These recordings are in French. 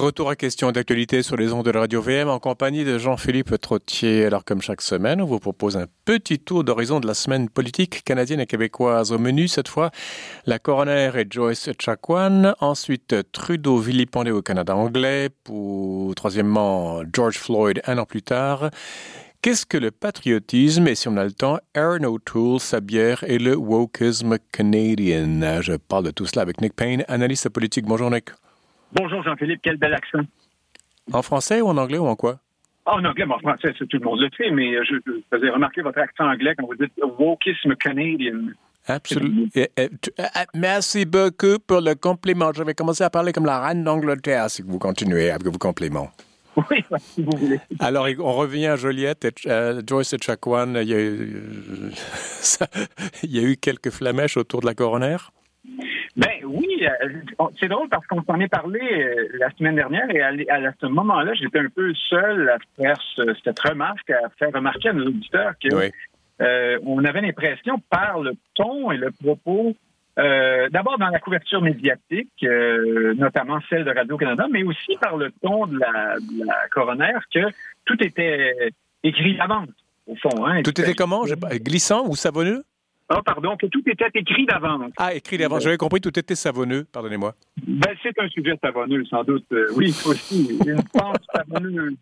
Retour à question d'actualité sur les ondes de la radio VM en compagnie de Jean-Philippe Trottier. Alors comme chaque semaine, on vous propose un petit tour d'horizon de la semaine politique canadienne et québécoise. Au menu cette fois, la coroner et Joyce Chakwan. Ensuite, Trudeau vilipendé au Canada anglais. Pour troisièmement, George Floyd un an plus tard. Qu'est-ce que le patriotisme? Et si on a le temps, Aaron O'Toole, sa bière et le wokisme canadien. Je parle de tout cela avec Nick Payne, analyste politique. Bonjour Nick. Bonjour Jean-Philippe, quel bel accent. En français ou en anglais ou en quoi? Ah, en anglais, mais en français, tout le monde le fait, mais je, je faisais remarquer votre accent anglais quand vous dites wokisme canadien. Absolument. Merci beaucoup pour le compliment. Je vais commencer à parler comme la reine d'Angleterre si vous continuez avec vos compliments. Oui, si vous voulez. Alors, on revient à Joliette, et, euh, Joyce et Chakwan. Il y, a eu, euh, ça, il y a eu quelques flamèches autour de la coroner? Oui, euh, c'est drôle parce qu'on s'en est parlé euh, la semaine dernière et à, ce moment-là, j'étais un peu seul à faire ce, cette remarque, à faire remarquer à nos auditeurs que Oui. euh, on avait l'impression par le ton et le propos, euh, d'abord dans la couverture médiatique, euh, notamment celle de Radio-Canada, mais aussi par le ton de la, de la coroner, que tout était écrit d'avance, au fond. Hein, Tout était comment? Glissant ou savonneux? Ah, pardon, que tout était écrit d'avance. Ah, écrit d'avance. J'avais compris, tout était savonneux. Pardonnez-moi. Ben, c'est un sujet savonneux, sans doute. Euh, oui, aussi, une savonneuse.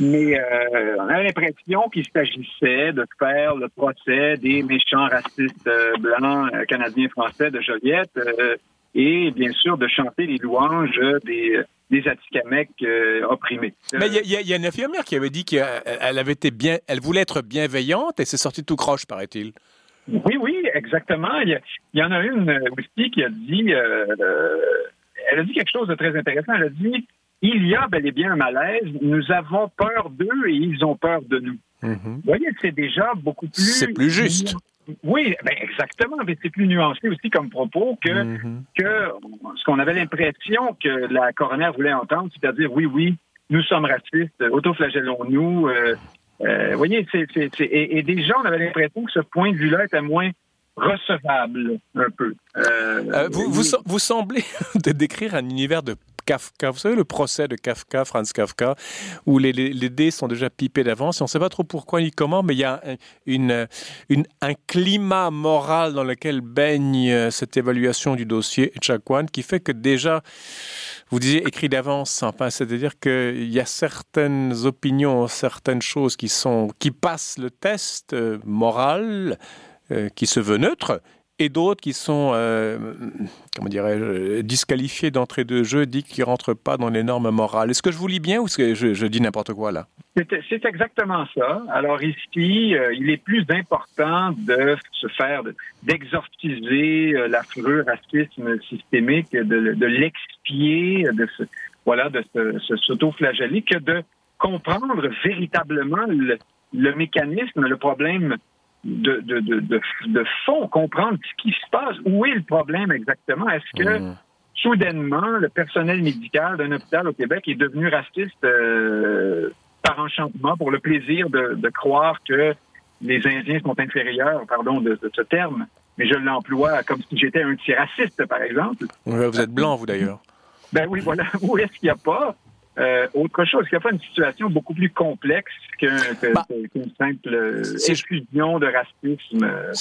Mais euh, on a l'impression qu'il s'agissait de faire le procès des méchants racistes euh, blancs, canadiens, français de Joliette euh, et, bien sûr, de chanter les louanges des, des Atikamekw euh, opprimés. Mais il y, y a une infirmière qui avait dit qu'elle avait été bien, elle voulait être bienveillante et c'est sorti tout croche, paraît-il. Oui, oui, exactement. Il y, a- il y en a une aussi qui a dit, euh, euh, elle a dit quelque chose de très intéressant. Elle a dit, il y a bel et bien un malaise. Nous avons peur d'eux et ils ont peur de nous. Vous voyez, c'est déjà beaucoup plus. C'est plus juste. Oui, ben exactement. Mais c'est plus nuancé aussi comme propos que Mhm. que ce qu'on avait l'impression que la coroner voulait entendre, c'est-à-dire oui, oui, nous sommes racistes, autoflagellons-nous. Euh, vous voyez, c'est, c'est, c'est- et, et déjà, on avait l'impression que ce point de vue-là était moins recevable, un peu. Euh, Euh, vous, vous, vous semblez de décrire un univers de Kafka. Vous savez, le procès de Kafka, Franz Kafka, où les, les, dés sont déjà pipés d'avance. Et on ne sait pas trop pourquoi ni comment, mais il y a un, une, une, un climat moral dans lequel baigne euh, cette évaluation du dossier Chakwan qui fait que déjà, vous disiez écrit d'avance, enfin, c'est-à-dire qu'il y a certaines opinions, certaines choses qui, sont, qui passent le test euh, moral, euh, qui se veut neutre, et d'autres qui sont, euh, comment dirais-je, disqualifiés d'entrée de jeu, dit qu'ils ne rentrent pas dans les normes morales. Est-ce que je vous lis bien ou est-ce que je, dis n'importe quoi là? C'est, exactement ça. Alors ici, euh, il est plus important de se faire, de- d'exorciser euh, l'affreux racisme systémique, de, l'expier, de se, voilà, de s'auto-flageller, que de comprendre véritablement le, le mécanisme, le problème de, de, de, de, de fond, comprendre ce qui se passe, où est le problème exactement. Est-ce que Mmh. soudainement, le personnel médical d'un hôpital au Québec est devenu raciste euh, par enchantement, pour le plaisir de, de croire que les Indiens sont inférieurs, pardon de, ce terme, mais je l'emploie comme si j'étais un petit raciste, par exemple. Vous êtes blanc, vous d'ailleurs. Ben oui, voilà. Où est-ce qu'il n'y a pas euh, autre chose? Qu'il n'y a pas une situation beaucoup plus complexe Bah, qu'une simple euh, si je- effusion de racisme euh,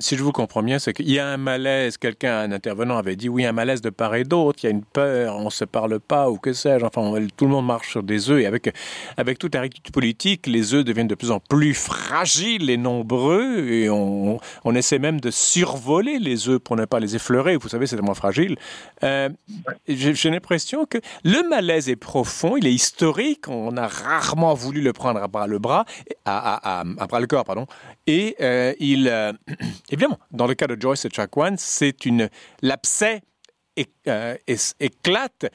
Si, je vous comprends bien, c'est qu'il y a un malaise, quelqu'un, un intervenant avait dit oui, un malaise de part et d'autre, il y a une peur, on ne se parle pas, ou que sais-je, enfin, on- tout le monde marche sur des œufs, et avec, avec toute la réalité politique, les œufs deviennent de plus en plus fragiles et nombreux, et on, on essaie même de survoler les œufs pour ne pas les effleurer, vous savez, c'est tellement fragile. Euh, j'ai l'impression que le malaise est profond, il est historique, on a rarement voulu le prendre à bras le bras, à, bras le corps, pardon, et euh, euh, évidemment, dans le cas de Joyce et Chakwan, c'est une l'abcès euh, éclate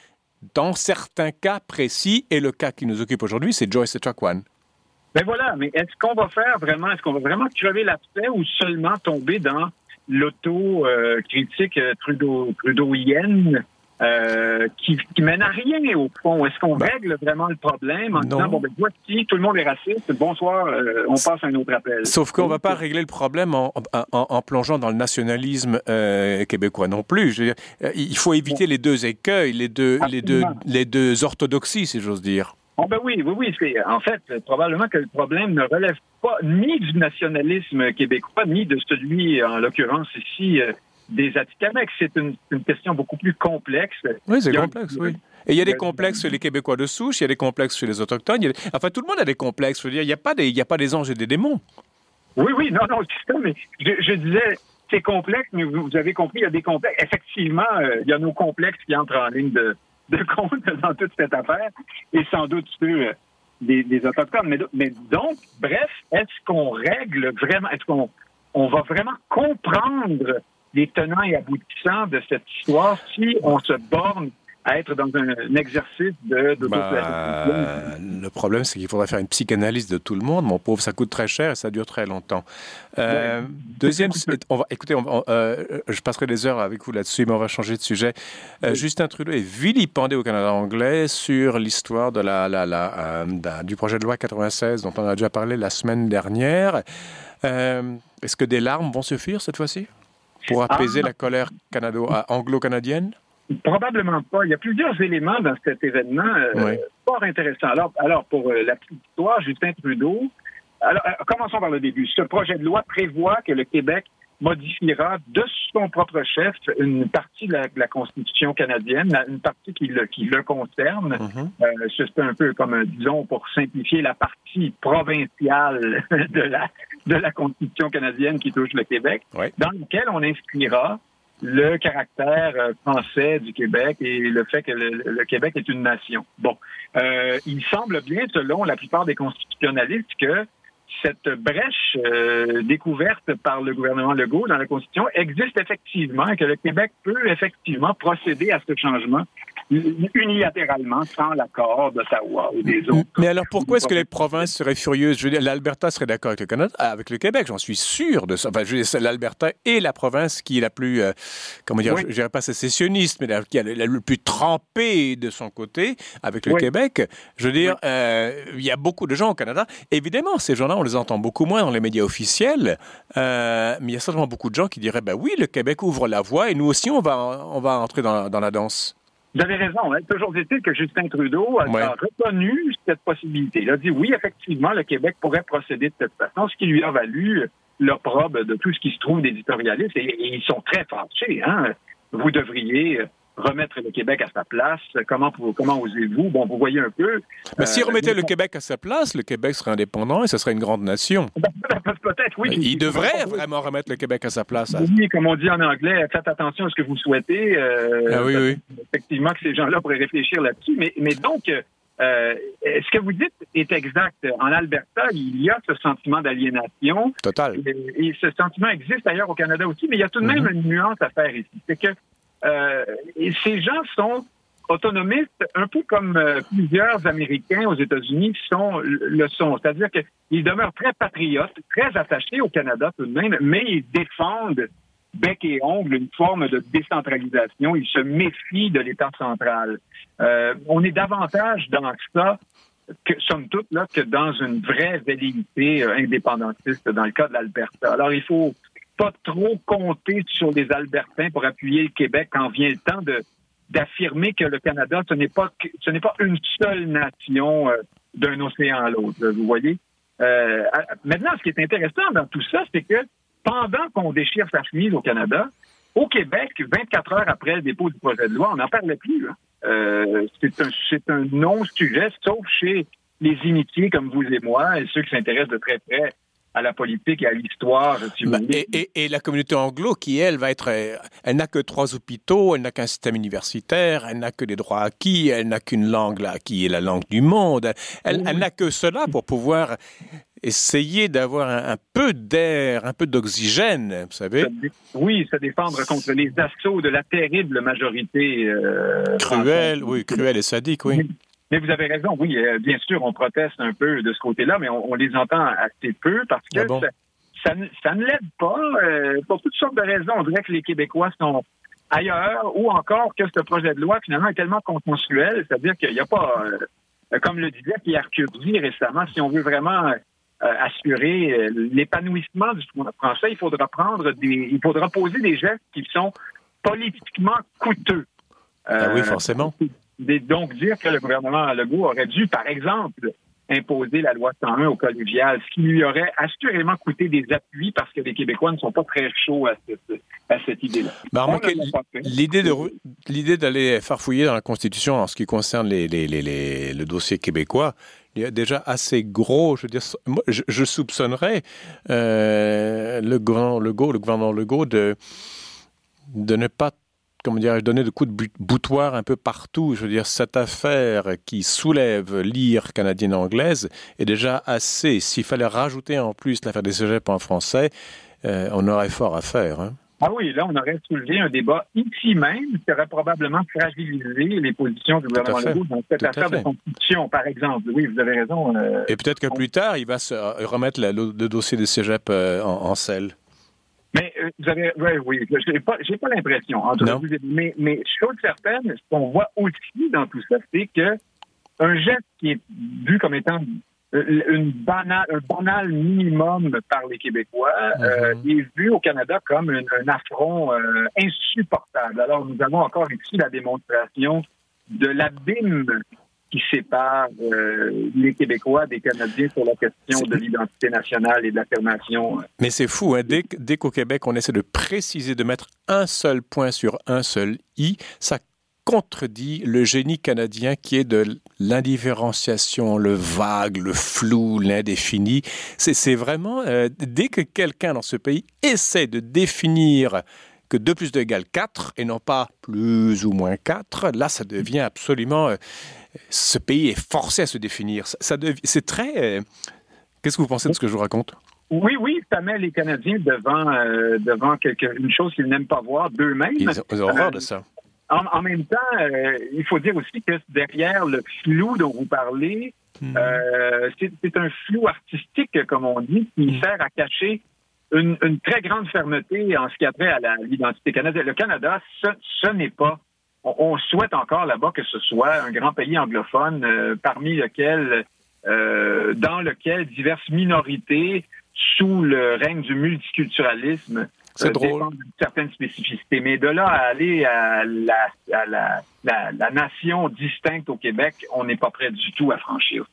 dans certains cas précis, et le cas qui nous occupe aujourd'hui, c'est Joyce et Chakwan. Ben voilà, mais est-ce qu'on va faire vraiment, est-ce qu'on va vraiment crever l'abcès ou seulement tomber dans l'auto-critique Trudeau, Trudeauienne? Euh, qui, qui mène à rien au fond. Est-ce qu'on bah. règle vraiment le problème en disant bon ben voici tout le monde est raciste, bonsoir, euh, on passe à un autre appel. Sauf qu'on va pas régler le problème en, en, en plongeant dans le nationalisme euh, québécois non plus. Je veux dire, il faut éviter les deux écueils, les deux, les deux, les deux orthodoxies, si j'ose dire. Oh ben oui, oui, oui. C'est en fait probablement que le problème ne relève pas ni du nationalisme québécois ni de celui, en l'occurrence ici, des Atikamekw. C'est une, une, question beaucoup plus complexe. Oui, c'est complexe, oui. Et il y a des complexes chez les Québécois de souche, il y a des complexes chez les Autochtones. Enfin, tout le monde a des complexes. Je veux dire, il n'y a, pas des, il y a pas des anges et des démons. Oui, oui, non, non, c'est ça, mais je, je disais, c'est complexe, mais vous, avez compris, il y a des complexes. Effectivement, euh, il y a nos complexes qui entrent en ligne de, de compte dans toute cette affaire, et sans doute ceux euh, des, des, Autochtones. Mais, mais donc, bref, est-ce qu'on règle vraiment, est-ce qu'on on va vraiment comprendre les tenants et aboutissants de cette histoire si on se borne à être dans un, exercice de, de bah, Le problème, c'est qu'il faudrait faire une psychanalyse de tout le monde. Mon pauvre, ça coûte très cher et ça dure très longtemps. Euh, deuxième, on va, écoutez, on euh, je passerai des heures avec vous là-dessus, mais on va changer de sujet. Euh, Justin Trudeau est vilipendé au Canada anglais sur l'histoire de la, la, la du projet de loi 96 dont on a déjà parlé la semaine dernière. Est-ce que des larmes vont suffire cette fois-ci? Pour apaiser ah. la colère anglo-canadienne? Probablement pas. Il y a plusieurs éléments dans cet événement euh, fort intéressants. Alors, alors pour euh, la petite histoire, Justin Trudeau, alors, euh, commençons par le début. Ce projet de loi prévoit que le Québec modifiera de son propre chef une partie de la, Constitution canadienne, une partie qui le, qui le concerne. Mm-hmm. c'est un peu comme, disons, pour simplifier, la partie provinciale de la, de la Constitution canadienne qui touche le Québec, dans lequel on inscrira le caractère euh, français du Québec et le fait que le, Québec est une nation. Bon, euh, il semble bien, selon la plupart des constitutionnalistes, que cette brèche euh, découverte par le gouvernement Legault dans la Constitution existe effectivement et que le Québec peut effectivement procéder à ce changement unilatéralement sans l'accord d'Ottawa ou des autres. Mais alors pourquoi est-ce que les provinces seraient furieuses? Je veux dire, l'Alberta serait d'accord avec le Canada, avec le Québec, j'en suis sûr de ça. Enfin, je veux dire, l'Alberta est la province qui est la plus, euh, comment dire, je, ne dirais pas sécessionniste, mais qui est la, le plus trempée de son côté avec le Québec. Je veux dire, euh, il y a beaucoup de gens au Canada. Évidemment, ces gens-là, on les entend beaucoup moins dans les médias officiels, euh, mais il y a certainement beaucoup de gens qui diraient, ben oui, le Québec ouvre la voie et nous aussi, on va, on va entrer dans, dans la danse. Vous avez raison. Hein? Toujours est-il que Justin Trudeau a, reconnu cette possibilité. Il a dit oui, effectivement, le Québec pourrait procéder de cette façon, ce qui lui a valu l'opprobre de tout ce qui se trouve d'éditorialistes. Et, et, ils sont très fâchés. Hein? Vous devriez remettre le Québec à sa place. Comment, comment osez-vous? Bon, vous voyez un peu. Mais si euh, remettait le Québec à sa place, le Québec serait indépendant et ce serait une grande nation. Ben, ben, peut-être, oui. il devrait vraiment remettre le Québec à sa place. Oui, comme on dit en anglais, faites attention à ce que vous souhaitez. Euh, ah oui, oui. Effectivement, que ces gens-là pourraient réfléchir là-dessus. Mais, mais donc, euh, ce que vous dites est exact? En Alberta, il y a ce sentiment d'aliénation. Total. Et, ce sentiment existe ailleurs au Canada aussi, mais il y a tout de même mm-hmm. une nuance à faire ici. C'est que euh, et ces gens sont autonomistes, un peu comme euh, plusieurs Américains aux États-Unis sont le sont. C'est-à-dire qu'ils demeurent très patriotes, très attachés au Canada tout de même, mais ils défendent bec et ongle une forme de décentralisation. Ils se méfient de l'État central. Euh, on est davantage dans ça que, somme toute, là, que dans une vraie velléité indépendantiste dans le cas de l'Alberta. Alors, il faut pas trop compter sur les Albertains pour appuyer le Québec quand vient le temps de d'affirmer que le Canada, ce n'est pas ce n'est pas une seule nation euh, d'un océan à l'autre. Vous voyez? Euh, maintenant, ce qui est intéressant dans tout ça, c'est que pendant qu'on déchire sa chemise au Canada, au Québec, 24 heures après le dépôt du projet de loi, on n'en parlait plus. Euh, c'est un, un non-sujet, sauf chez les initiés comme vous et moi et ceux qui s'intéressent de très près à la politique et à l'histoire. Bah, et, la communauté anglo, qui elle va être, euh, elle n'a que trois hôpitaux, elle n'a qu'un système universitaire, elle n'a que des droits acquis, elle n'a qu'une langue là, qui est la langue du monde. Elle, n'a que cela pour pouvoir essayer d'avoir un, peu d'air, un peu d'oxygène, vous savez. Oui, se défendre contre les assauts de la terrible majorité. Euh, cruelle, oui, cruelle et sadique, oui. Mais vous avez raison, oui, euh, bien sûr, on proteste un peu de ce côté-là, mais on, les entend assez peu parce que ah ça, ça, ne l'aide pas euh, pour toutes sortes de raisons. On dirait que les Québécois sont ailleurs, ou encore que ce projet de loi, finalement, est tellement consensuel, c'est-à-dire qu'il n'y a pas, euh, comme le disait Pierre Curzi récemment, si on veut vraiment euh, assurer l'épanouissement du français, il faudra prendre des, il faudra poser des gestes qui sont politiquement coûteux. ah oui, forcément. Donc dire que le gouvernement Legault aurait dû, par exemple, imposer la loi 101 au collégial, ce qui lui aurait assurément coûté des appuis parce que les Québécois ne sont pas très chauds à cette, idée-là. l'idée, de, l'idée d'aller farfouiller dans la Constitution en ce qui concerne les, les, les, le dossier québécois, il y a déjà assez gros. Je veux dire, moi, je, soupçonnerais euh, le, grand, le, le gouvernement Legault de, de ne pas comment dire, donner de coups de boutoir un peu partout. Je veux dire, cette affaire qui soulève l'ire canadienne-anglaise est déjà assez. S'il fallait rajouter en plus l'affaire des cégeps en français, euh, on aurait fort à faire. Hein. Ah oui, là, on aurait soulevé un débat ici même qui aurait probablement fragilisé les positions du gouvernement Legault dans cette affaire de constitution, par exemple. Oui, vous avez raison. Euh, Et peut-être que plus tard, il va se remettre le, dossier des cégeps euh, en, en selle. Euh, vous avez, ouais, oui, j'ai pas, j'ai pas l'impression. Mais, mais chose certaine, ce qu'on voit aussi dans tout ça, c'est que un geste qui est vu comme étant euh, une banale, un banal minimum par les Québécois euh, mm-hmm. est vu au Canada comme un, affront insupportable. Alors, nous avons encore ici la démonstration de l'abîme qui sépare euh, les Québécois des Canadiens sur la question de l'identité nationale et de l'affirmation. Euh. Mais c'est fou, hein? dès, dès qu'au Québec, on essaie de préciser, de mettre un seul point sur un seul i, ça contredit le génie canadien qui est de l'indifférenciation, le vague, le flou, l'indéfini. C'est vraiment, euh, dès que quelqu'un dans ce pays essaie de définir que 2 plus 2 égale 4 et non pas plus ou moins 4, là, ça devient absolument ce pays est forcé à se définir. Ça, c'est très. Euh, qu'est-ce que vous pensez de ce que je vous raconte? Oui, oui, ça met les Canadiens devant, euh, devant quelque, une chose qu'ils n'aiment pas voir d'eux-mêmes. Ils ont, horreur de ça. Euh, en, même temps, il faut dire aussi que derrière le flou dont vous parlez, hmm. c'est un flou artistique, comme on dit, qui hmm. sert à cacher une, très grande fermeté en ce qui a trait à l'identité canadienne. Le Canada, ce n'est pas on, souhaite encore là-bas que ce soit un grand pays anglophone euh, parmi lequel, euh, dans lequel diverses minorités, sous le règne du multiculturalisme, c'est euh, drôle. certaines spécificités. Mais de là à aller à la, à la, la, la nation distincte au Québec, on n'est pas prêt du tout à franchir.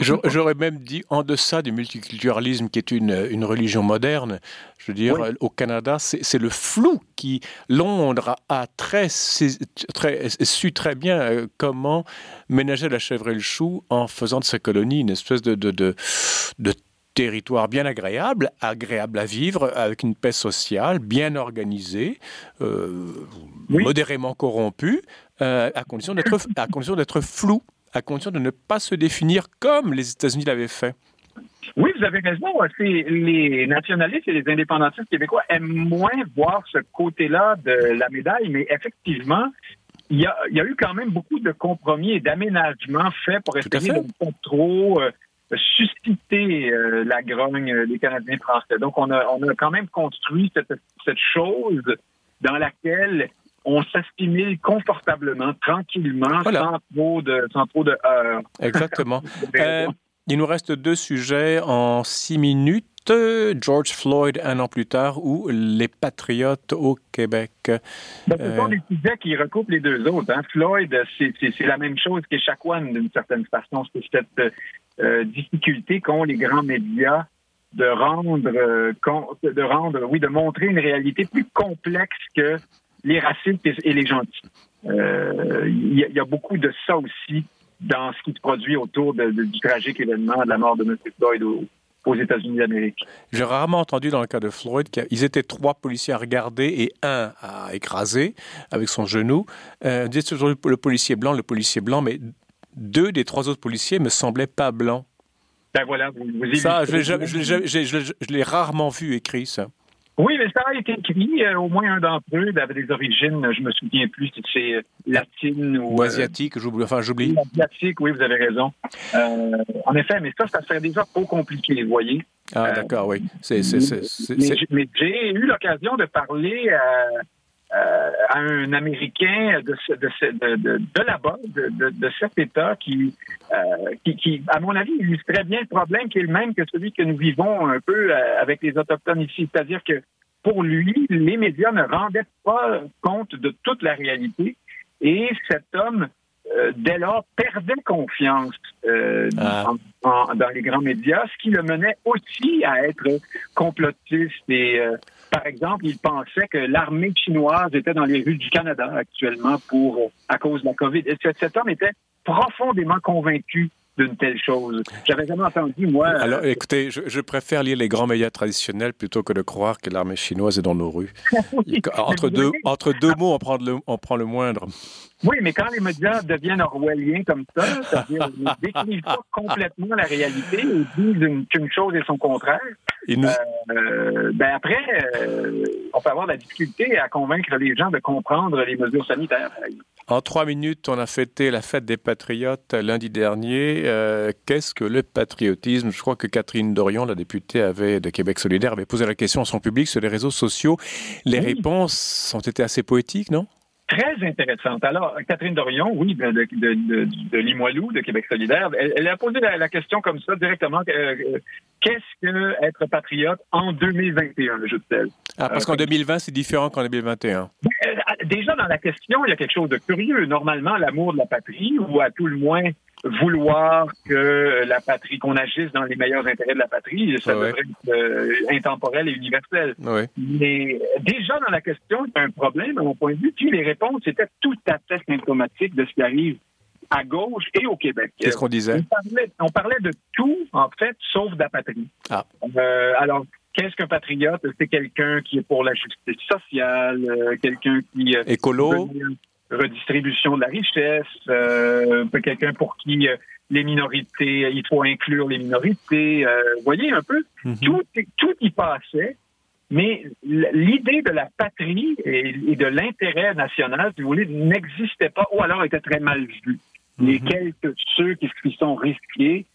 J'aurais même dit en deçà du multiculturalisme qui est une, une religion moderne. Je veux dire, au Canada, c'est le flou qui, Londres a très, très, su très bien euh, comment ménager la chèvre et le chou en faisant de sa colonie une espèce de, de, de, de territoire bien agréable, agréable à vivre, avec une paix sociale, bien organisée, euh, modérément corrompue, euh, à condition d'être à condition d'être flou, à condition de ne pas se définir comme les États-Unis l'avaient fait. Oui, vous avez raison. Les nationalistes et les indépendantistes québécois aiment moins voir ce côté-là de la médaille, mais effectivement, il y, a, il y a, eu quand même beaucoup de compromis et d'aménagements faits pour essayer de ne pas trop euh, susciter euh, la grogne des Canadiens français. Donc, on a, on a quand même construit cette, cette chose dans laquelle on s'assimile confortablement, tranquillement, sans trop de, sans trop de heurts. Exactement. euh, il nous reste deux sujets en six minutes. George Floyd un an plus tard ou les patriotes au Québec. Ben, ce sont euh, des sujets qui recoupent les deux autres. Hein. Floyd, c'est la même chose que one d'une certaine façon. C'est cette euh, difficulté qu'ont les grands médias de rendre, euh, de rendre, oui, de montrer une réalité plus complexe que les racistes et, les gentils. Euh, il y, a beaucoup de ça aussi dans ce qui se produit autour du tragique événement de la mort de M. Floyd aux États-Unis d'Amérique. J'ai rarement entendu dans le cas de Floyd qu'ils étaient trois policiers à regarder et un à écraser avec son genou. Euh, dites toujours le policier blanc, le policier blanc, mais deux des trois autres policiers me semblaient pas blancs. Ben voilà, vous, Ça, je, l'ai rarement vu écrit, ça. Oui, mais ça a été écrit. Euh, au moins un d'entre eux avait des origines, je me souviens plus si c'est euh, latine ou. Ou euh, asiatique, j'oublie. Enfin, j'oublie. Asiatique, oui, vous avez raison. en effet, mais ça, ça serait déjà trop compliqué, vous voyez. Ah, d'accord, oui. mais, j'ai eu l'occasion de parler à euh, à un Américain de, de, de, de là-bas, de, cet État, qui, euh, qui, qui, à mon avis, illustrait bien le problème qui est le même que celui que nous vivons un peu euh, avec les Autochtones ici. C'est-à-dire que pour lui, les médias ne rendaient pas compte de toute la réalité et cet homme euh, dès lors, perdait confiance euh, ah. dans les grands médias, ce qui le menait aussi à être complotiste. Et, euh, par exemple, il pensait que l'armée chinoise était dans les rues du Canada actuellement pour à cause de la COVID. Et cet homme était profondément convaincu d'une telle chose. J'avais jamais entendu, moi. Alors, écoutez, je, préfère lire les grands médias traditionnels plutôt que de croire que l'armée chinoise est dans nos rues. entre, deux, entre deux mots, on prend, le, on prend le moindre. Oui, mais quand les médias deviennent orwelliens comme ça, c'est-à-dire ne décrivent pas complètement la réalité et disent qu'une chose est son contraire, euh, ben après, euh, on peut avoir de la difficulté à convaincre les gens de comprendre les mesures sanitaires. En trois minutes, on a fêté la fête des patriotes lundi dernier. Euh, qu'est-ce que le patriotisme? Je crois que Catherine Dorion, la députée avait, de Québec solidaire, avait posé la question à son public sur les réseaux sociaux. Les réponses ont été assez poétiques, non? Très intéressante. Alors, Catherine Dorion, oui, de, de, de, de Limoilou, de Québec solidaire, elle, a posé la, question comme ça directement. Euh, euh, qu'est-ce que être patriote en 2021, je sais. Ah, parce qu'en 2020, euh, c'est différent qu'en 2021. Déjà, dans la question, il y a quelque chose de curieux. Normalement, l'amour de la patrie, ou à tout le moins vouloir que la patrie, qu'on agisse dans les meilleurs intérêts de la patrie, ça devrait être euh, intemporel et universel. Mais déjà dans la question, il y a un problème à mon point de vue, puis les réponses étaient tout à fait symptomatiques de ce qui arrive à gauche et au Québec. Qu'est-ce qu'on disait? On parlait, de tout, en fait, sauf de la patrie. Ah. Euh, alors, qu'est-ce qu'un patriote? C'est quelqu'un qui est pour la justice sociale, euh, quelqu'un qui... Écolo? redistribution de la richesse, euh, quelqu'un pour qui euh, les minorités, il faut inclure les minorités. Euh, vous voyez un peu, mhm. tout, tout y passait, mais l'idée de la patrie et, de l'intérêt national, si vous voulez, n'existait pas, ou alors était très mal vu. Les mhm. quelques ceux qui se sont risqués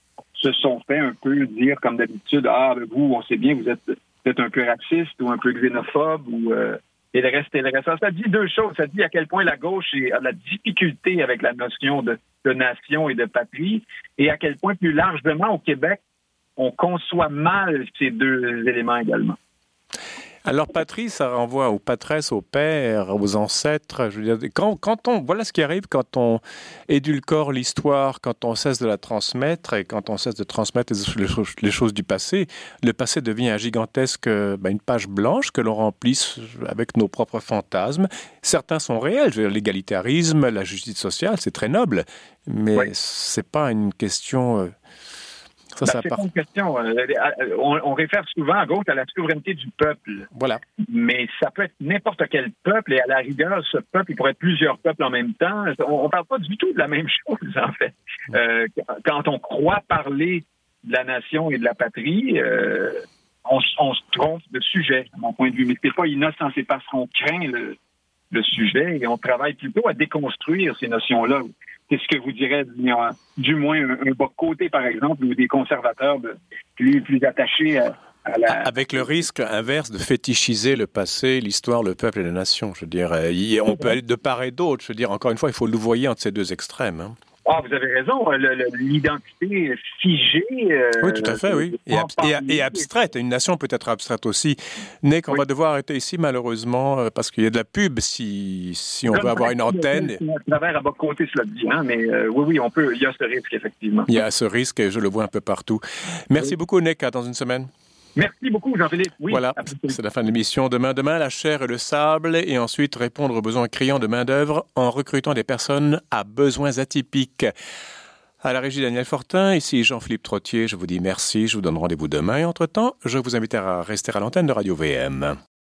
se sont fait un peu dire, comme d'habitude, ah, ben, vous, on sait bien, vous êtes peut-être un peu raciste ou un peu xénophobe ou et le reste, le reste. Ça dit deux choses. Ça dit à quel point la gauche a de la difficulté avec la notion de, de nation et de patrie, et à quel point plus largement au Québec, on conçoit mal ces deux éléments également. Alors patrie, ça renvoie aux patresses, aux pères, aux ancêtres. Je veux dire, quand, quand on, voilà ce qui arrive quand on édulcore l'histoire, quand on cesse de la transmettre et quand on cesse de transmettre les, choses du passé, le passé devient un gigantesque, ben, une page blanche que l'on remplisse avec nos propres fantasmes. Certains sont réels, l'égalitarisme, la justice sociale, c'est très noble, mais c'est pas une question euh, ça, ben, c'est une question. Euh, euh, on, réfère souvent à gauche à la souveraineté du peuple. Voilà. Mais ça peut être n'importe quel peuple et à la rigueur, ce peuple, il pourrait être plusieurs peuples en même temps. On ne parle pas du tout de la même chose, en fait. Euh, quand on croit parler de la nation et de la patrie, on, se trompe de sujet, à mon point de vue. Mais c'est pas innocent, c'est parce qu'on craint le, le sujet et on travaille plutôt à déconstruire ces notions-là c'est ce que vous direz du moins un, un bas côté, par exemple, ou des conservateurs plus, plus attachés à, la... Avec le risque inverse de fétichiser le passé, l'histoire, le peuple et la nation. Je veux dire, on peut aller de part et d'autre. Je veux dire, encore une fois, il faut louvoyer entre ces deux extrêmes. Hein. Ah, vous avez raison. L'identité figée. Euh, oui, tout à fait, oui. Et, abstraite. Une nation peut être abstraite aussi. N'est qu'on va devoir arrêter ici, malheureusement, euh, parce qu'il y a de la pub si, si on veut avoir une antenne. à bas côté, cela dit, hein, mais euh, oui, oui, on peut. Il y a ce risque, effectivement. Il y a ce risque et je le vois un peu partout. Merci beaucoup, Nick. À dans une semaine. Merci beaucoup, Jean-Philippe. Oui, voilà, c'est la fin de l'émission. Demain, demain, la chair et le sable, et ensuite répondre aux besoins criants de main-d'œuvre en recrutant des personnes à besoins atypiques. À la régie Daniel Fortin, ici Jean-Philippe Trottier, je vous dis merci, je vous donne rendez-vous demain et entre-temps, je vous invite à rester à l'antenne de Radio VM.